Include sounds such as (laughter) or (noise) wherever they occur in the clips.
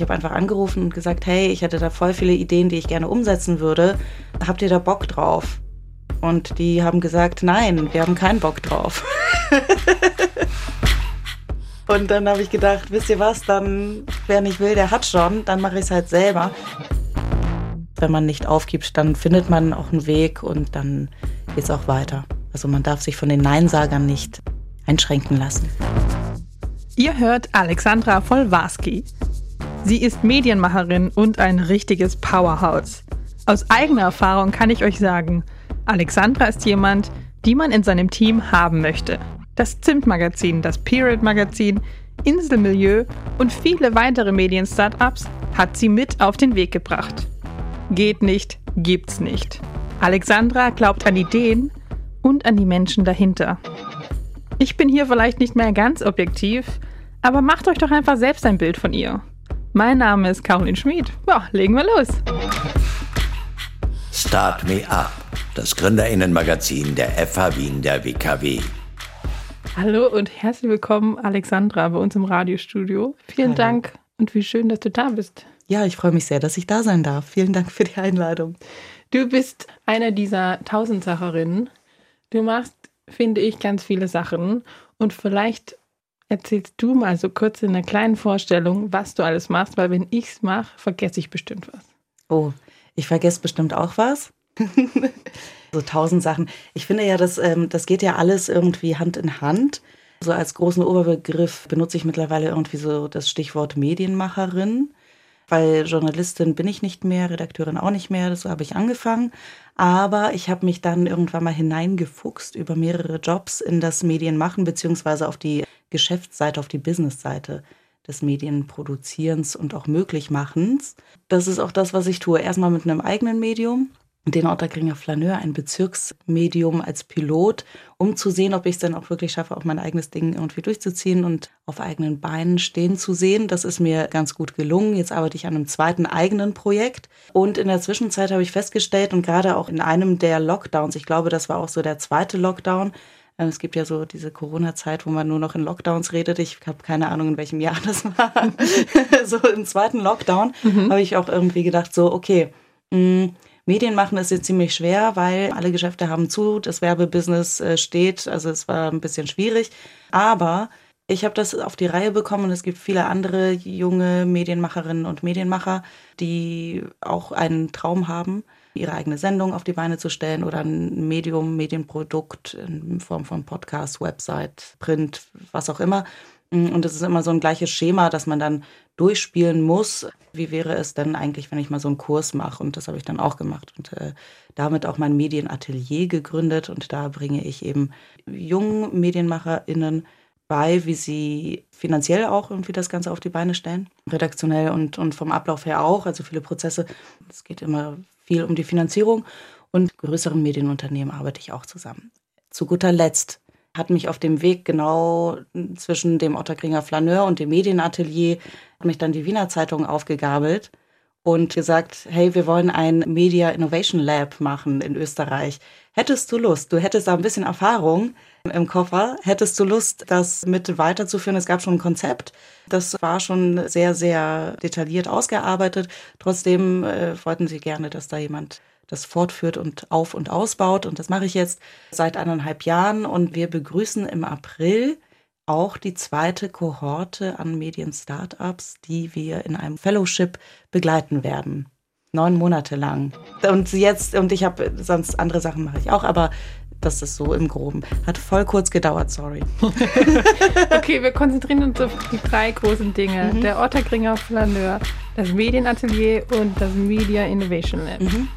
Ich habe einfach angerufen und gesagt, hey, ich hätte da voll viele Ideen, die ich gerne umsetzen würde. Habt ihr da Bock drauf? Und die haben gesagt, nein, wir haben keinen Bock drauf. (laughs) und dann habe ich gedacht, wisst ihr was, dann, wer nicht will, der hat schon, dann mache ich es halt selber. Wenn man nicht aufgibt, dann findet man auch einen Weg und dann geht es auch weiter. Also man darf sich von den Neinsagern nicht einschränken lassen. Ihr hört Alexandra Volwarski. Sie ist Medienmacherin und ein richtiges Powerhouse. Aus eigener Erfahrung kann ich euch sagen, Alexandra ist jemand, die man in seinem Team haben möchte. Das Zimt-Magazin, das Period-Magazin, Inselmilieu und viele weitere Medien-Startups hat sie mit auf den Weg gebracht. Geht nicht, gibt's nicht. Alexandra glaubt an Ideen und an die Menschen dahinter. Ich bin hier vielleicht nicht mehr ganz objektiv, aber macht euch doch einfach selbst ein Bild von ihr. Mein Name ist Caroline Schmid. Ja, legen wir los. Start Me Up, das Gründerinnenmagazin der FH Wien der WKW. Hallo und herzlich willkommen, Alexandra, bei uns im Radiostudio. Vielen Hallo. Dank und wie schön, dass du da bist. Ja, ich freue mich sehr, dass ich da sein darf. Vielen Dank für die Einladung. Du bist eine dieser Tausendsacherinnen. Du machst, finde ich, ganz viele Sachen und vielleicht erzählst du mal so kurz in einer kleinen Vorstellung, was du alles machst, weil wenn ich es mache, vergesse ich bestimmt was. Oh, ich vergesse bestimmt auch was. (laughs) so tausend Sachen. Ich finde ja, das, ähm, das geht ja alles irgendwie Hand in Hand. So als großen Oberbegriff benutze ich mittlerweile irgendwie so das Stichwort Medienmacherin weil Journalistin bin ich nicht mehr, Redakteurin auch nicht mehr, so habe ich angefangen. Aber ich habe mich dann irgendwann mal hineingefuchst über mehrere Jobs in das Medienmachen, beziehungsweise auf die Geschäftsseite, auf die Businessseite des Medienproduzierens und auch Möglichmachens. Das ist auch das, was ich tue. Erstmal mit einem eigenen Medium, den Otterkringer Flaneur, ein Bezirksmedium als Pilot, um zu sehen, ob ich es dann auch wirklich schaffe, auch mein eigenes Ding irgendwie durchzuziehen und auf eigenen Beinen stehen zu sehen. Das ist mir ganz gut gelungen. Jetzt arbeite ich an einem zweiten eigenen Projekt. Und in der Zwischenzeit habe ich festgestellt und gerade auch in einem der Lockdowns, ich glaube, das war auch so der zweite Lockdown, äh, es gibt ja so diese Corona-Zeit, wo man nur noch in Lockdowns redet. Ich habe keine Ahnung, in welchem Jahr (laughs) das war. so im zweiten Lockdown mhm. habe ich auch irgendwie gedacht, so, okay, mh, mm, Medien machen ist jetzt ziemlich schwer, weil alle Geschäfte haben zu, das Werbebusiness äh, steht, also es war ein bisschen schwierig. Aber ich habe das auf die Reihe bekommen und es gibt viele andere junge Medienmacherinnen und Medienmacher, die auch einen Traum haben, ihre eigene Sendung auf die Beine zu stellen oder ein Medium, Medienprodukt in Form von Podcast, Website, Print, was auch immer. Und es ist immer so ein gleiches Schema, dass man dann durchspielen muss. Wie wäre es denn eigentlich, wenn ich mal so einen Kurs mache? Und das habe ich dann auch gemacht und äh, damit auch mein Medienatelier gegründet. Und da bringe ich eben jungen MedienmacherInnen bei, wie sie finanziell auch irgendwie das Ganze auf die Beine stellen. Redaktionell und, und vom Ablauf her auch. Also viele Prozesse. Es geht immer viel um die Finanzierung. Und größeren Medienunternehmen arbeite ich auch zusammen. Zu guter Letzt hat mich auf dem Weg genau zwischen dem Otterkringer Flaneur und dem Medienatelier hat mich dann die Wiener Zeitung aufgegabelt und gesagt, hey, wir wollen ein Media Innovation Lab machen in Österreich. Hättest du Lust? Du hättest da ein bisschen Erfahrung im Koffer. Hättest du Lust, das mit weiterzuführen? Es gab schon ein Konzept. Das war schon sehr, sehr detailliert ausgearbeitet. Trotzdem äh, wollten sie gerne, dass da jemand das fortführt und auf- und ausbaut. Und das mache ich jetzt seit eineinhalb Jahren. Und wir begrüßen im April auch die zweite Kohorte an Medien-Startups, die wir in einem Fellowship begleiten werden. Neun Monate lang. Und jetzt, und ich habe sonst andere Sachen mache ich auch, aber das ist so im Groben. Hat voll kurz gedauert, sorry. (laughs) okay, wir konzentrieren uns auf die drei großen Dinge. Mhm. Der Otterkringer Flaneur, das Medienatelier und das Media Innovation Lab. Mhm.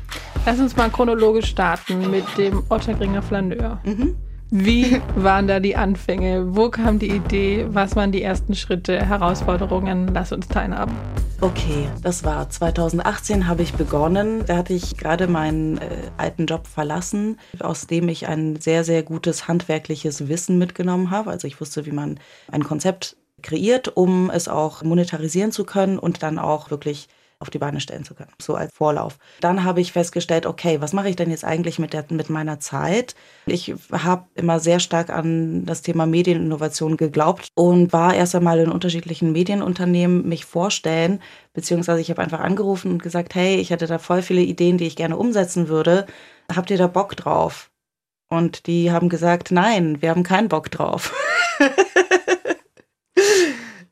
Lass uns mal chronologisch starten mit dem Otterkringer Flaneur. Mhm. Wie waren da die Anfänge? Wo kam die Idee? Was waren die ersten Schritte, Herausforderungen? Lass uns teilhaben. Okay, das war 2018 habe ich begonnen. Da hatte ich gerade meinen äh, alten Job verlassen, aus dem ich ein sehr, sehr gutes handwerkliches Wissen mitgenommen habe. Also ich wusste, wie man ein Konzept kreiert, um es auch monetarisieren zu können und dann auch wirklich auf die Beine stellen zu können, so als Vorlauf. Dann habe ich festgestellt, okay, was mache ich denn jetzt eigentlich mit, der, mit meiner Zeit? Ich habe immer sehr stark an das Thema Medieninnovation geglaubt und war erst einmal in unterschiedlichen Medienunternehmen mich vorstellen, beziehungsweise ich habe einfach angerufen und gesagt, hey, ich hätte da voll viele Ideen, die ich gerne umsetzen würde. Habt ihr da Bock drauf? Und die haben gesagt, nein, wir haben keinen Bock drauf. (laughs)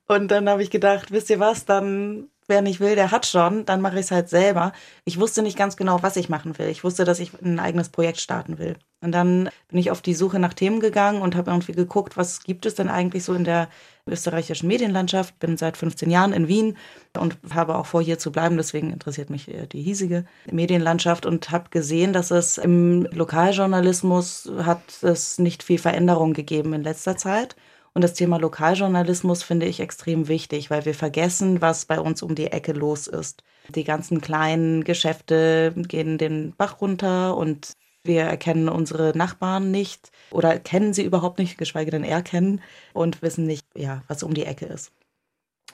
und dann habe ich gedacht, wisst ihr was, dann wer nicht will, der hat schon, dann mache ich es halt selber. Ich wusste nicht ganz genau, was ich machen will. Ich wusste, dass ich ein eigenes Projekt starten will. Und dann bin ich auf die Suche nach Themen gegangen und habe irgendwie geguckt, was gibt es denn eigentlich so in der österreichischen Medienlandschaft. Bin seit 15 Jahren in Wien und habe auch vor, hier zu bleiben. Deswegen interessiert mich die hiesige Medienlandschaft und habe gesehen, dass es im Lokaljournalismus hat es nicht viel Veränderung gegeben in letzter Zeit. Und das Thema Lokaljournalismus finde ich extrem wichtig, weil wir vergessen, was bei uns um die Ecke los ist. Die ganzen kleinen Geschäfte gehen den Bach runter und wir erkennen unsere Nachbarn nicht oder kennen sie überhaupt nicht, geschweige denn erkennen und wissen nicht, ja, was um die Ecke ist.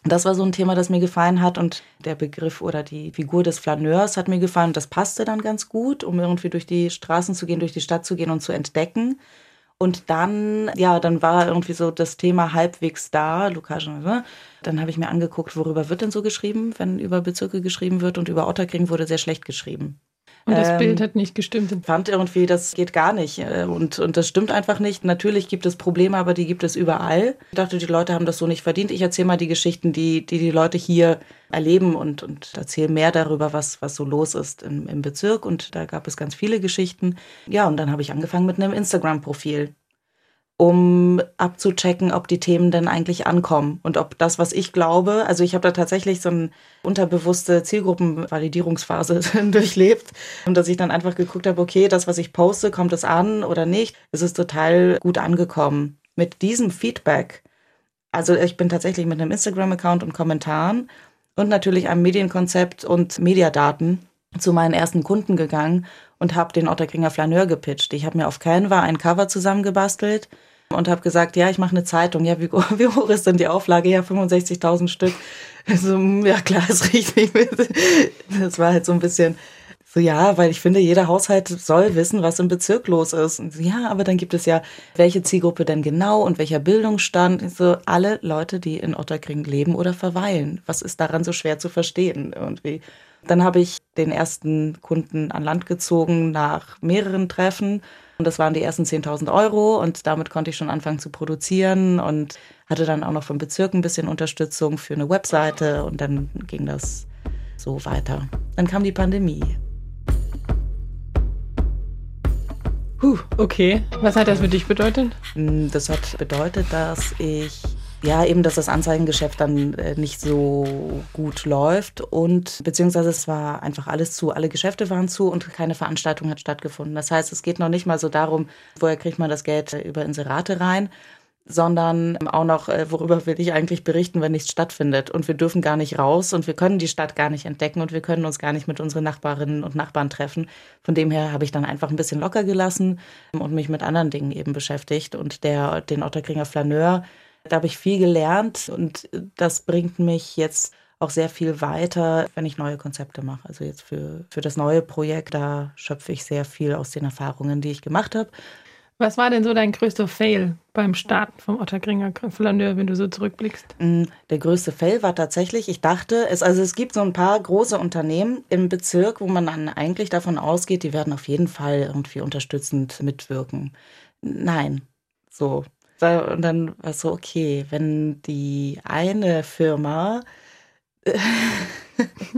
Das war so ein Thema, das mir gefallen hat und der Begriff oder die Figur des Flaneurs hat mir gefallen und das passte dann ganz gut, um irgendwie durch die Straßen zu gehen, durch die Stadt zu gehen und zu entdecken, und dann, ja, dann war irgendwie so das Thema halbwegs da, Lukas, ne? Dann habe ich mir angeguckt, worüber wird denn so geschrieben, wenn über Bezirke geschrieben wird und über Otterkring wurde sehr schlecht geschrieben. Und das ähm, Bild hat nicht gestimmt. Fand irgendwie, das geht gar nicht. Äh, und, und das stimmt einfach nicht. Natürlich gibt es Probleme, aber die gibt es überall. Ich dachte, die Leute haben das so nicht verdient. Ich erzähle mal die Geschichten, die, die die Leute hier erleben und, und erzähle mehr darüber, was, was so los ist im, im Bezirk. Und da gab es ganz viele Geschichten. Ja, und dann habe ich angefangen mit einem Instagram-Profil um abzuchecken, ob die Themen denn eigentlich ankommen und ob das, was ich glaube, also ich habe da tatsächlich so eine unterbewusste Zielgruppenvalidierungsphase (laughs) durchlebt und dass ich dann einfach geguckt habe, okay, das, was ich poste, kommt es an oder nicht? Es ist total gut angekommen. Mit diesem Feedback, also ich bin tatsächlich mit einem Instagram-Account und Kommentaren und natürlich einem Medienkonzept und Mediadaten zu meinen ersten Kunden gegangen und habe den Otterkringer Flaneur gepitcht. Ich habe mir auf Canva ein Cover zusammengebastelt und habe gesagt, ja, ich mache eine Zeitung. Ja, wie, (laughs) wie hoch ist denn die Auflage? Ja, 65.000 Stück. (laughs) Also, ja, klar, ist richtig. (laughs) Das war halt so ein bisschen so, ja, weil ich finde, jeder Haushalt soll wissen, was im Bezirk los ist. Und so, ja, aber dann gibt es ja, welche Zielgruppe denn genau und welcher Bildungsstand. So, alle Leute, die in Otterkring leben oder verweilen. Was ist daran so schwer zu verstehen irgendwie? Dann habe ich den ersten Kunden an Land gezogen nach mehreren Treffen. Und das waren die ersten 10.000 Euro und damit konnte ich schon anfangen zu produzieren und hatte dann auch noch vom Bezirk ein bisschen Unterstützung für eine Webseite und dann ging das so weiter. Dann kam die Pandemie. Puh, okay. Was hat das für dich bedeutet? Hm, das hat bedeutet, dass ich ja, eben, dass das Anzeigengeschäft dann äh, nicht so gut läuft und beziehungsweise es war einfach alles zu, alle Geschäfte waren zu und keine Veranstaltung hat stattgefunden. Das heißt, es geht noch nicht mal so darum, woher kriegt man das Geld äh, über Inserate rein, sondern auch noch, äh, worüber will ich eigentlich berichten, wenn nichts stattfindet. Und wir dürfen gar nicht raus und wir können die Stadt gar nicht entdecken und wir können uns gar nicht mit unseren Nachbarinnen und Nachbarn treffen. Von dem her habe ich dann einfach ein bisschen locker gelassen und mich mit anderen Dingen eben beschäftigt. Und der, den Otterkringer Flaneur, da habe ich viel gelernt und das bringt mich jetzt auch sehr viel weiter, wenn ich neue Konzepte mache. Also jetzt für, für das neue Projekt, da schöpfe ich sehr viel aus den Erfahrungen, die ich gemacht habe. Was war denn so dein größter Fail beim Starten vom Otterkringer Flaneur, wenn du so zurückblickst? Mm, der größte Fail war tatsächlich, ich dachte, es, also es gibt so ein paar große Unternehmen im Bezirk, wo man dann eigentlich davon ausgeht, die werden auf jeden Fall irgendwie unterstützend mitwirken. Nein, so, und dann war es so, okay, wenn die eine Firma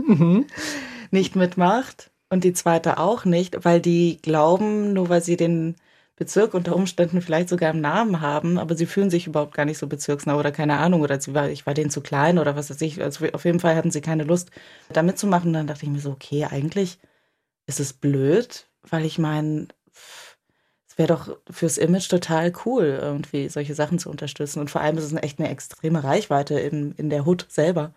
mhm. (laughs) nicht mitmacht und die zweite auch nicht, weil die glauben, nur weil sie den Bezirk unter Umständen vielleicht sogar im Namen haben, aber sie fühlen sich überhaupt gar nicht so bezirksnah oder keine Ahnung oder war, ich war denen zu klein oder was weiß ich. Also auf jeden Fall hatten sie keine Lust, da mitzumachen. Dann dachte ich mir so, okay, eigentlich ist es blöd, weil ich meine, wäre doch fürs Image total cool, irgendwie solche Sachen zu unterstützen. Und vor allem ist es echt eine extreme Reichweite in, in der Hood selber.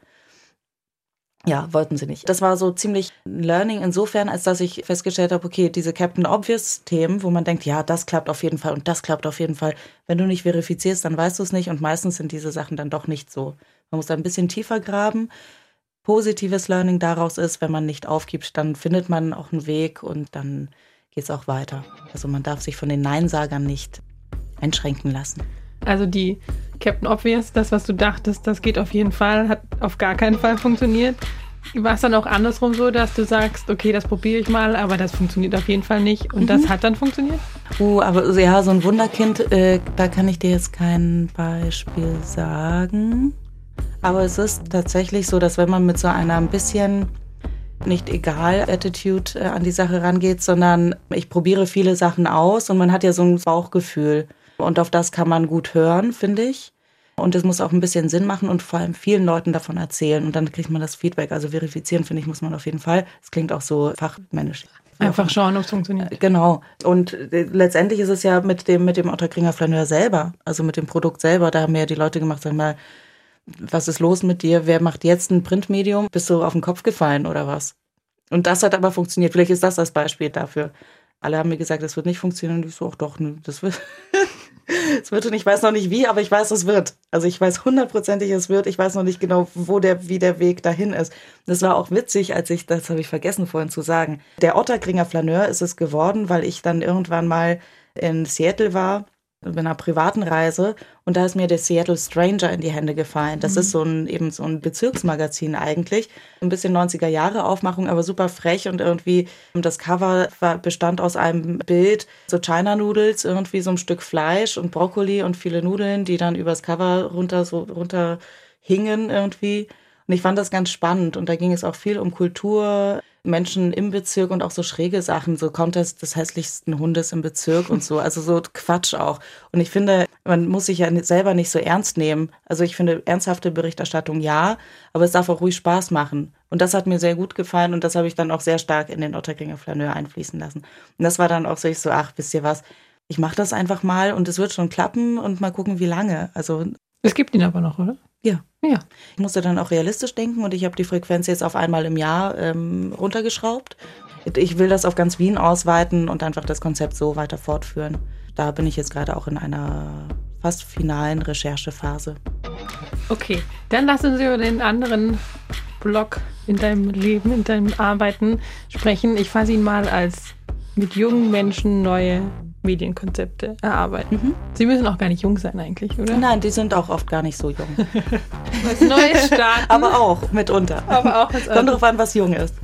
Ja, wollten sie nicht. Das war so ziemlich Learning insofern, als dass ich festgestellt habe, okay, diese Captain Obvious Themen, wo man denkt, ja, das klappt auf jeden Fall und das klappt auf jeden Fall. Wenn du nicht verifizierst, dann weißt du es nicht und meistens sind diese Sachen dann doch nicht so. Man muss da ein bisschen tiefer graben. positives Learning daraus ist, wenn man nicht aufgibt, dann findet man auch einen Weg und dann geht es auch weiter. Also man darf sich von den Neinsagern nicht einschränken lassen. Also die Captain Obvious, das, was du dachtest, das geht auf jeden Fall, hat auf gar keinen Fall funktioniert. War es dann auch andersrum so, dass du sagst, okay, das probiere ich mal, aber das funktioniert auf jeden Fall nicht und mhm. das hat dann funktioniert? Uh, aber ja, so ein Wunderkind, äh, da kann ich dir jetzt kein Beispiel sagen. Aber es ist tatsächlich so, dass wenn man mit so einer ein bisschen nicht egal Attitude äh, an die Sache rangeht, sondern ich probiere viele Sachen aus und man hat ja so ein Bauchgefühl. Und auf das kann man gut hören, finde ich. Und es muss auch ein bisschen Sinn machen und vor allem vielen Leuten davon erzählen. Und dann kriegt man das Feedback. Also verifizieren, finde ich, muss man auf jeden Fall. Es klingt auch so fachmännisch. Einfach schauen, ob es funktioniert. Genau. Und äh, letztendlich ist es ja mit dem, mit dem Otterkringer Flaneur selber, also mit dem Produkt selber, da haben ja die Leute gemacht, sag mal, was ist los mit dir? Wer macht jetzt ein Printmedium? Bist du auf den Kopf gefallen oder was? Und das hat aber funktioniert. Vielleicht ist das das Beispiel dafür. Alle haben mir gesagt, das wird nicht funktionieren. Und ich so, ach doch, ne, das wird. (laughs) es wird und ich weiß noch nicht wie, aber ich weiß, es wird. Also ich weiß hundertprozentig, es wird. Ich weiß noch nicht genau, wo der, wie der Weg dahin ist. Das war auch witzig, als ich, das habe ich vergessen vorhin zu sagen. Der Otterkringer Flaneur ist es geworden, weil ich dann irgendwann mal in Seattle war bei einer privaten Reise und da ist mir der Seattle Stranger in die Hände gefallen. Das mhm. ist so ein eben so ein Bezirksmagazin eigentlich, ein bisschen 90er Jahre Aufmachung, aber super frech und irgendwie das Cover war, bestand aus einem Bild so China Noodles, irgendwie so ein Stück Fleisch und Brokkoli und viele Nudeln, die dann übers Cover runter so runter hingen irgendwie. Und ich fand das ganz spannend und da ging es auch viel um Kultur, Menschen im Bezirk und auch so schräge Sachen, so Contest des hässlichsten Hundes im Bezirk und so, also so Quatsch auch. Und ich finde, man muss sich ja selber nicht so ernst nehmen. Also ich finde, ernsthafte Berichterstattung ja, aber es darf auch ruhig Spaß machen. Und das hat mir sehr gut gefallen und das habe ich dann auch sehr stark in den Otterkringer Flaneur einfließen lassen. Und das war dann auch so, ich so, ach, wisst ihr was, ich mache das einfach mal und es wird schon klappen und mal gucken, wie lange. Also es gibt ihn aber noch, oder? Ja. Ja. Ich musste dann auch realistisch denken und ich habe die Frequenz jetzt auf einmal im Jahr ähm, runtergeschraubt. Ich will das auf ganz Wien ausweiten und einfach das Konzept so weiter fortführen. Da bin ich jetzt gerade auch in einer fast finalen Recherchephase. Okay, dann lassen Sie über den anderen Block in deinem Leben, in deinem Arbeiten sprechen. Ich fasse ihn mal als mit jungen Menschen neue Medienkonzepte erarbeiten. Mhm. Sie müssen auch gar nicht jung sein eigentlich, oder? Nein, die sind auch oft gar nicht so jung. (laughs) was Neues starten. Aber auch mitunter. Aber auch was Kommt drauf an, was jung ist.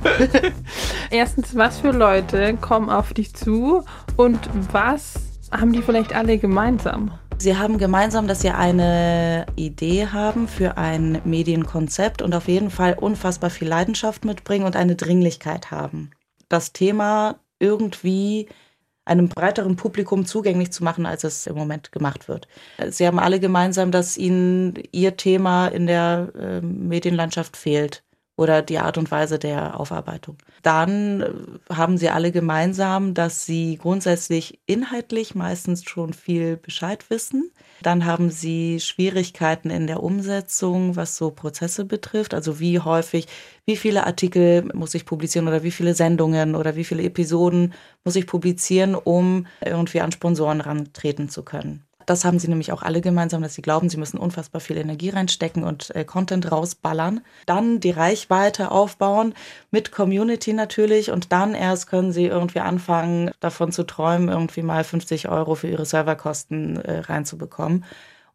(laughs) Erstens, was für Leute kommen auf dich zu und was haben die vielleicht alle gemeinsam? Sie haben gemeinsam, dass sie eine Idee haben für ein Medienkonzept und auf jeden Fall unfassbar viel Leidenschaft mitbringen und eine Dringlichkeit haben. Das Thema irgendwie einem breiteren Publikum zugänglich zu machen, als es im Moment gemacht wird. Sie haben alle gemeinsam, dass ihnen ihr Thema in der äh, Medienlandschaft fehlt oder die Art und Weise der Aufarbeitung. Dann äh, haben sie alle gemeinsam, dass sie grundsätzlich inhaltlich meistens schon viel Bescheid wissen. Dann haben sie Schwierigkeiten in der Umsetzung, was so Prozesse betrifft. Also wie häufig, wie viele Artikel muss ich publizieren oder wie viele Sendungen oder wie viele Episoden muss ich publizieren, um irgendwie an Sponsoren rantreten zu können. Das haben sie nämlich auch alle gemeinsam, dass sie glauben, sie müssen unfassbar viel Energie reinstecken und äh, Content rausballern. Dann die Reichweite aufbauen mit Community natürlich und dann erst können sie irgendwie anfangen, davon zu träumen, irgendwie mal 50 Euro für ihre Serverkosten äh, reinzubekommen.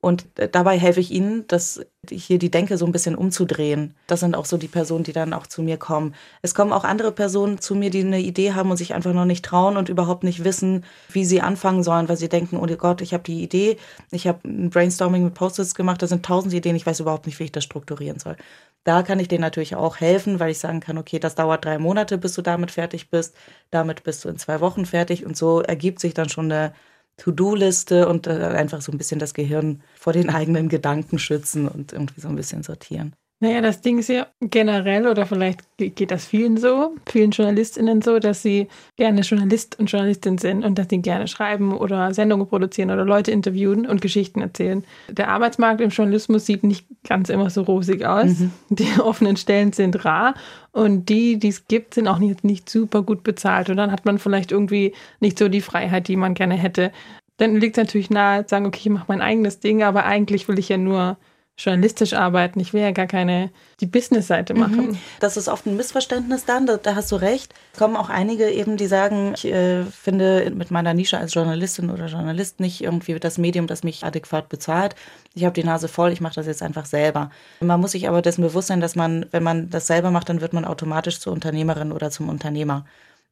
Und äh, dabei helfe ich ihnen, dass hier die Denke so ein bisschen umzudrehen. Das sind auch so die Personen, die dann auch zu mir kommen. Es kommen auch andere Personen zu mir, die eine Idee haben und sich einfach noch nicht trauen und überhaupt nicht wissen, wie sie anfangen sollen, weil sie denken, oh Gott, ich habe die Idee, ich habe ein Brainstorming mit Post-its gemacht, da sind tausend Ideen, ich weiß überhaupt nicht, wie ich das strukturieren soll. Da kann ich denen natürlich auch helfen, weil ich sagen kann, okay, das dauert drei Monate, bis du damit fertig bist, damit bist du in zwei Wochen fertig und so ergibt sich dann schon eine To-Do-Liste und äh, einfach so ein bisschen das Gehirn vor den eigenen Gedanken schützen und irgendwie so ein bisschen sortieren. Naja, das Ding ist ja generell, oder vielleicht geht das vielen so, vielen JournalistInnen so, dass sie gerne Journalist und Journalistin sind und dass sie gerne schreiben oder Sendungen produzieren oder Leute interviewen und Geschichten erzählen. Der Arbeitsmarkt im Journalismus sieht nicht ganz immer so rosig aus. Mhm. Die (laughs) offenen Stellen sind rar und die, die es gibt, sind auch nicht, nicht super gut bezahlt. Und dann hat man vielleicht irgendwie nicht so die Freiheit, die man gerne hätte. Dann liegt es natürlich nahe, zu sagen, okay, ich mache mein eigenes Ding, aber eigentlich will ich ja nur journalistisch arbeiten. Ich will ja gar keine die Business-Seite mhm. machen. Mhm. Das ist oft ein Missverständnis dann, da, da, hast du recht. Es kommen auch einige eben, die sagen, ich äh, finde mit meiner Nische als Journalistin oder Journalist nicht irgendwie das Medium, das mich adäquat bezahlt. Ich habe die Nase voll, ich mache das jetzt einfach selber. Man muss sich aber dessen bewusst sein, dass man, wenn man das selber macht, dann wird man automatisch zur Unternehmerin oder zum Unternehmer.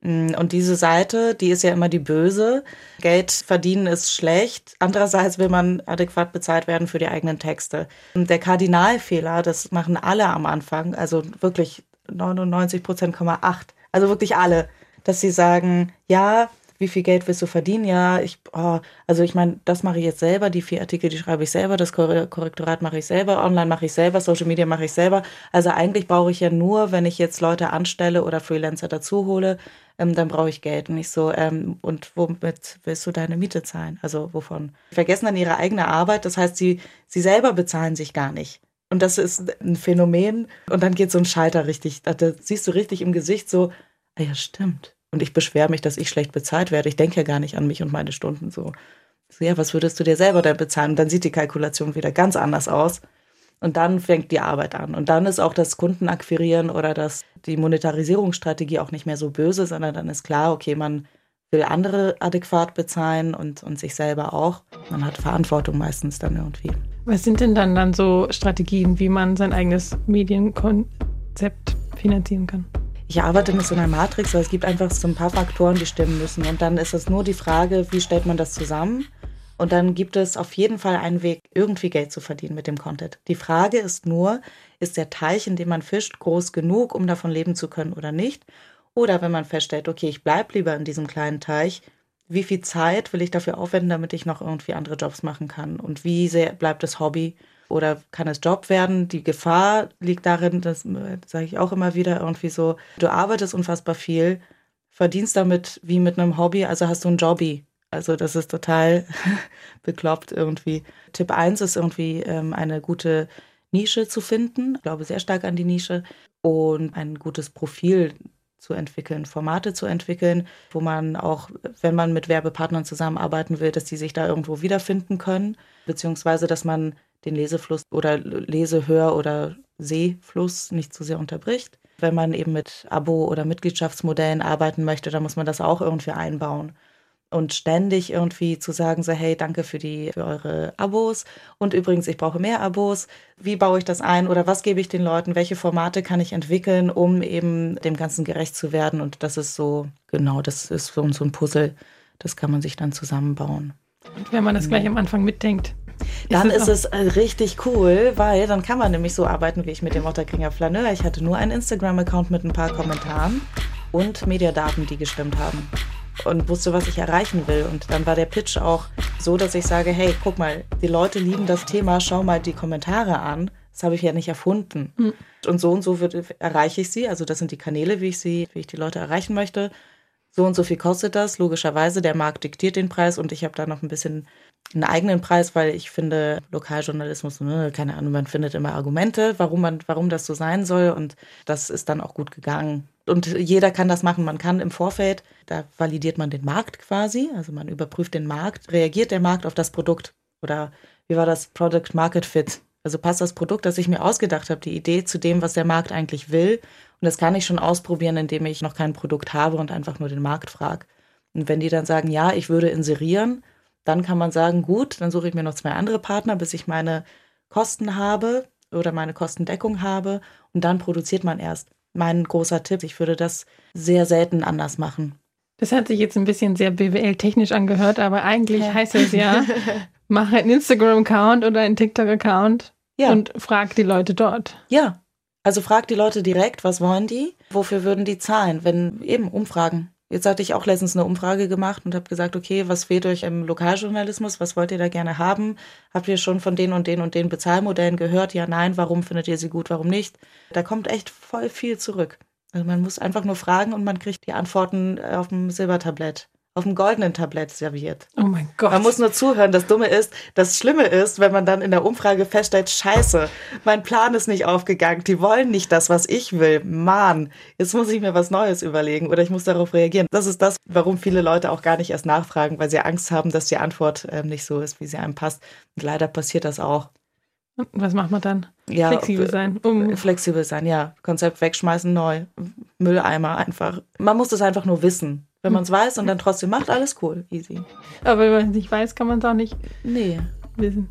Mm, und diese Seite, die ist ja immer die böse. Geld verdienen ist schlecht. Andererseits will man adäquat bezahlt werden für die eigenen Texte. Und der Kardinalfehler, das machen alle am Anfang, also wirklich 99 Prozent, also wirklich alle, dass sie sagen, ja, wie viel Geld willst du verdienen? Ja, ich, oh, also ich meine, das mache ich jetzt selber, die vier Artikel, die schreibe ich selber, das Korrektorat mache ich selber, online mache ich selber, Social Media mache ich selber. Also eigentlich brauche ich ja nur, wenn ich jetzt Leute anstelle oder Freelancer dazu hole, ähm, dann brauche ich Geld. Und nicht so, ähm, und womit willst du deine Miete zahlen? Also wovon? Sie vergessen dann ihre eigene Arbeit, das heißt, sie, sie selber bezahlen sich gar nicht. Und das ist ein Phänomen. Und dann geht so ein Schalter richtig, da, da siehst du richtig im Gesicht so, ah ja, stimmt. Und ich beschwere mich, dass ich schlecht bezahlt werde. Ich denke ja gar nicht an mich und meine Stunden so. so. Ja, was würdest du dir selber denn bezahlen? Und dann sieht die Kalkulation wieder ganz anders aus. Und dann fängt die Arbeit an. Und dann ist auch das Kundenakquirieren oder das, die Monetarisierungsstrategie auch nicht mehr so böse, sondern dann ist klar, okay, man will andere adäquat bezahlen und, und sich selber auch. Man hat Verantwortung meistens dann irgendwie. Was sind denn dann, dann so Strategien, wie man sein eigenes Medienkonzept finanzieren kann? Ich arbeite mit so einer Matrix, weil es gibt einfach so ein paar Faktoren, die stimmen müssen. Und dann ist es nur die Frage, wie stellt man das zusammen? Und dann gibt es auf jeden Fall einen Weg, irgendwie Geld zu verdienen mit dem Content. Die Frage ist nur, ist der Teich, in dem man fischt, groß genug, um davon leben zu können oder nicht? Oder wenn man feststellt, okay, ich bleibe lieber in diesem kleinen Teich, wie viel Zeit will ich dafür aufwenden, damit ich noch irgendwie andere Jobs machen kann? Und wie sehr bleibt das Hobby oder kann es Job werden? Die Gefahr liegt darin, das sage ich auch immer wieder irgendwie so, du arbeitest unfassbar viel, verdienst damit wie mit einem Hobby, also hast du ein Jobby. Also das ist total (laughs) bekloppt irgendwie. Tipp 1 ist irgendwie ähm, eine gute Nische zu finden. Ich glaube sehr stark an die Nische und ein gutes Profil zu entwickeln, Formate zu entwickeln, wo man auch, wenn man mit Werbepartnern zusammenarbeiten will, dass die sich da irgendwo wiederfinden können, beziehungsweise dass man den Lesefluss oder Lesehör- oder Sehfluss nicht zu sehr unterbricht. Wenn man eben mit Abo- oder Mitgliedschaftsmodellen arbeiten möchte, dann muss man das auch irgendwie einbauen und ständig irgendwie zu sagen, so hey, danke für die für eure Abos und übrigens, ich brauche mehr Abos. Wie baue ich das ein oder was gebe ich den Leuten? Welche Formate kann ich entwickeln, um eben dem Ganzen gerecht zu werden? Und das ist so genau, das ist so, so ein Puzzle, das kann man sich dann zusammenbauen. Und wenn man das gleich am Anfang mitdenkt. Dann ist es äh, richtig cool, weil dann kann man nämlich so arbeiten wie ich mit dem Otterkringer Flaneur. Ich hatte nur einen Instagram-Account mit ein paar Kommentaren und Mediadaten, die gestimmt haben und wusste, was ich erreichen will. Und dann war der Pitch auch so, dass ich sage, hey, guck mal, die Leute lieben das Thema, schau mal die Kommentare an. Das habe ich ja nicht erfunden. Mhm. Und so und so wird, erreiche ich sie. Also das sind die Kanäle, wie ich sie, wie ich die Leute erreichen möchte. So und so viel kostet das. Logischerweise, der Markt diktiert den Preis und ich habe da noch ein bisschen einen eigenen Preis, weil ich finde, Lokaljournalismus, ne, keine Ahnung, man findet immer Argumente, warum man, warum das so sein soll. Und das ist dann auch gut gegangen. Und jeder kann das machen. Man kann im Vorfeld, da validiert man den Markt quasi, also man überprüft den Markt, reagiert der Markt auf das Produkt oder wie war das Product Market Fit? Also passt das Produkt, das ich mir ausgedacht habe, die Idee zu dem, was der Markt eigentlich will. Und das kann ich schon ausprobieren, indem ich noch kein Produkt habe und einfach nur den Markt frage. Und wenn die dann sagen, ja, ich würde inserieren, dann kann man sagen, gut, dann suche ich mir noch zwei andere Partner, bis ich meine Kosten habe oder meine Kostendeckung habe und dann produziert man erst mein großer Tipp. Ich würde das sehr selten anders machen. Das hat sich jetzt ein bisschen sehr BWL-technisch angehört, aber eigentlich ja. heißt es ja, (laughs) mache einen Instagram-Account oder einen TikTok-Account ja. und frag die Leute dort. Ja, also frag die Leute direkt, was wollen die? Wofür würden die zahlen? Wenn eben Umfragen. Jetzt hatte ich auch letztens eine Umfrage gemacht und habe gesagt, okay, was fehlt euch im Lokaljournalismus? Was wollt ihr da gerne haben? Habt ihr schon von den und den und den Bezahlmodellen gehört? Ja, nein. Warum findet ihr sie gut? Warum nicht? Da kommt echt voll viel zurück. Also man muss einfach nur fragen und man kriegt die Antworten auf dem Silbertablett auf dem goldenen Tablett serviert. Oh mein Gott. Man muss nur zuhören. Das Dumme ist, das Schlimme ist, wenn man dann in der Umfrage feststellt, scheiße, mein Plan ist nicht aufgegangen. Die wollen nicht das, was ich will. Mann, jetzt muss ich mir was Neues überlegen oder ich muss darauf reagieren. Das ist das, warum viele Leute auch gar nicht erst nachfragen, weil sie Angst haben, dass die Antwort äh, nicht so ist, wie sie einem passt. Und leider passiert das auch. Was macht man dann? Ja, Flexibel sein. Um Flexibel sein, ja. Konzept wegschmeißen, neu. Mülleimer einfach. Man muss das einfach nur wissen. Wenn man es weiß und dann trotzdem macht, alles cool, easy. aber wenn man es nicht weiß, kann man es auch nicht Nee. wissen.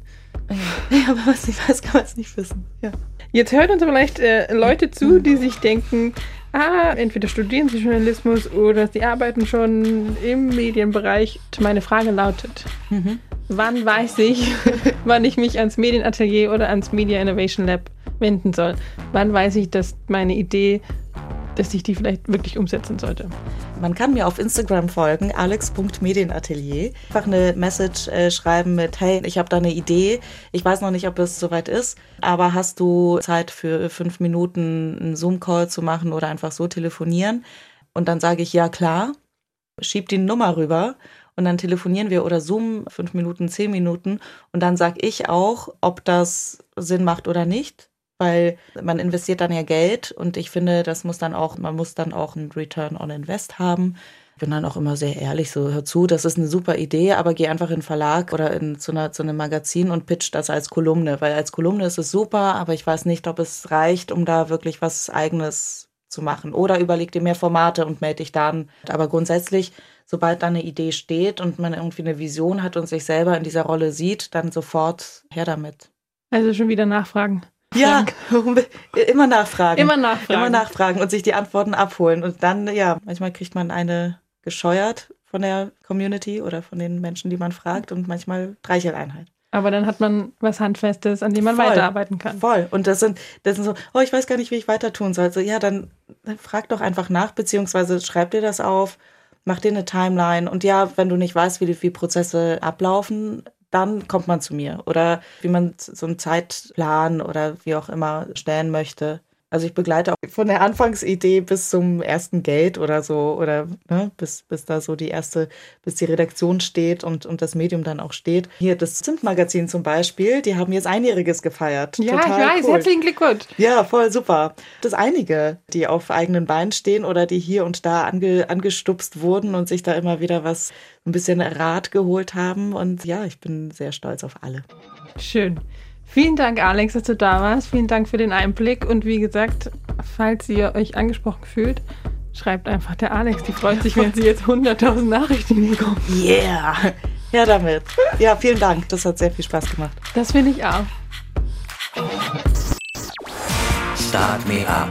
Ja, (laughs) aber was nicht weiß, kann man es nicht wissen. Ja. Jetzt hören uns vielleicht äh, Leute zu, die sich denken, ah, entweder studieren sie Journalismus oder sie arbeiten schon im Medienbereich. Meine Frage lautet, wann weiß ich, (laughs) wann ich mich ans Medienatelier oder ans Media Innovation Lab wenden soll? Wann weiß ich, dass meine Idee, dass ich die vielleicht wirklich umsetzen sollte? Man kann mir auf Instagram folgen, alex.medienatelier. Einfach eine Message äh, schreiben mit, hey, ich habe da eine Idee. Ich weiß noch nicht, ob es soweit ist, aber hast du Zeit für fünf Minuten einen Zoom-Call zu machen oder einfach so telefonieren? Und dann sage ich, ja klar, schieb die Nummer rüber und dann telefonieren wir oder Zoom fünf Minuten, zehn Minuten und dann sage ich auch, ob das Sinn macht oder nicht. Weil man investiert dann ja Geld und ich finde, das muss dann auch, man muss dann auch einen Return on Invest haben. Ich bin dann auch immer sehr ehrlich, so hör zu, das ist eine super Idee, aber geh einfach in einen Verlag oder in, zu, einer, zu einem Magazin und pitch das als Kolumne, weil als Kolumne ist es super, aber ich weiß nicht, ob es reicht, um da wirklich was Eigenes zu machen. Oder überleg dir mehr Formate und melde dich dann. Aber grundsätzlich, sobald da eine Idee steht und man irgendwie eine Vision hat und sich selber in dieser Rolle sieht, dann sofort her damit. Also schon wieder nachfragen. Ja, (laughs) immer nachfragen. Immer nachfragen. Immer nachfragen und sich die Antworten abholen. Und dann, ja, manchmal kriegt man eine gescheuert von der Community oder von den Menschen, die man fragt und manchmal Streicheleinheit. Aber dann hat man was Handfestes, an dem man Voll. weiterarbeiten kann. Voll. Und das sind, das sind so, oh, ich weiß gar nicht, wie ich weiter tun soll. So, ja, dann, dann frag doch einfach nach, beziehungsweise schreib dir das auf, mach dir eine Timeline. Und ja, wenn du nicht weißt, wie die wie Prozesse ablaufen, dann kommt man zu mir. Oder wie man so einen Zeitplan oder wie auch immer stellen möchte. Also ich begleite auch von der Anfangsidee bis zum ersten Geld oder so oder ne, bis, bis da so die erste, bis die Redaktion steht und, und das Medium dann auch steht. Hier das Zimt-Magazin zum Beispiel, die haben jetzt Einjähriges gefeiert. Ja, Total ich weiß. cool. Herzlichen Glückwunsch. Ja, voll super. Das einige, die auf eigenen Beinen stehen oder die hier und da ange, angestupst wurden und sich da immer wieder was, ein bisschen Rat geholt haben. Und ja, ich bin sehr stolz auf alle. Schön. Vielen Dank, Alex, dass du da warst. Vielen Dank für den Einblick. Und wie gesagt, falls ihr euch angesprochen fühlt, schreibt einfach der Alex. Die freut sich, wenn sie jetzt 100.000 Nachrichten bekommt. Yeah! Ja, damit. Ja, vielen Dank. Das hat sehr viel Spaß gemacht. Das finde ich auch. Start Me Up.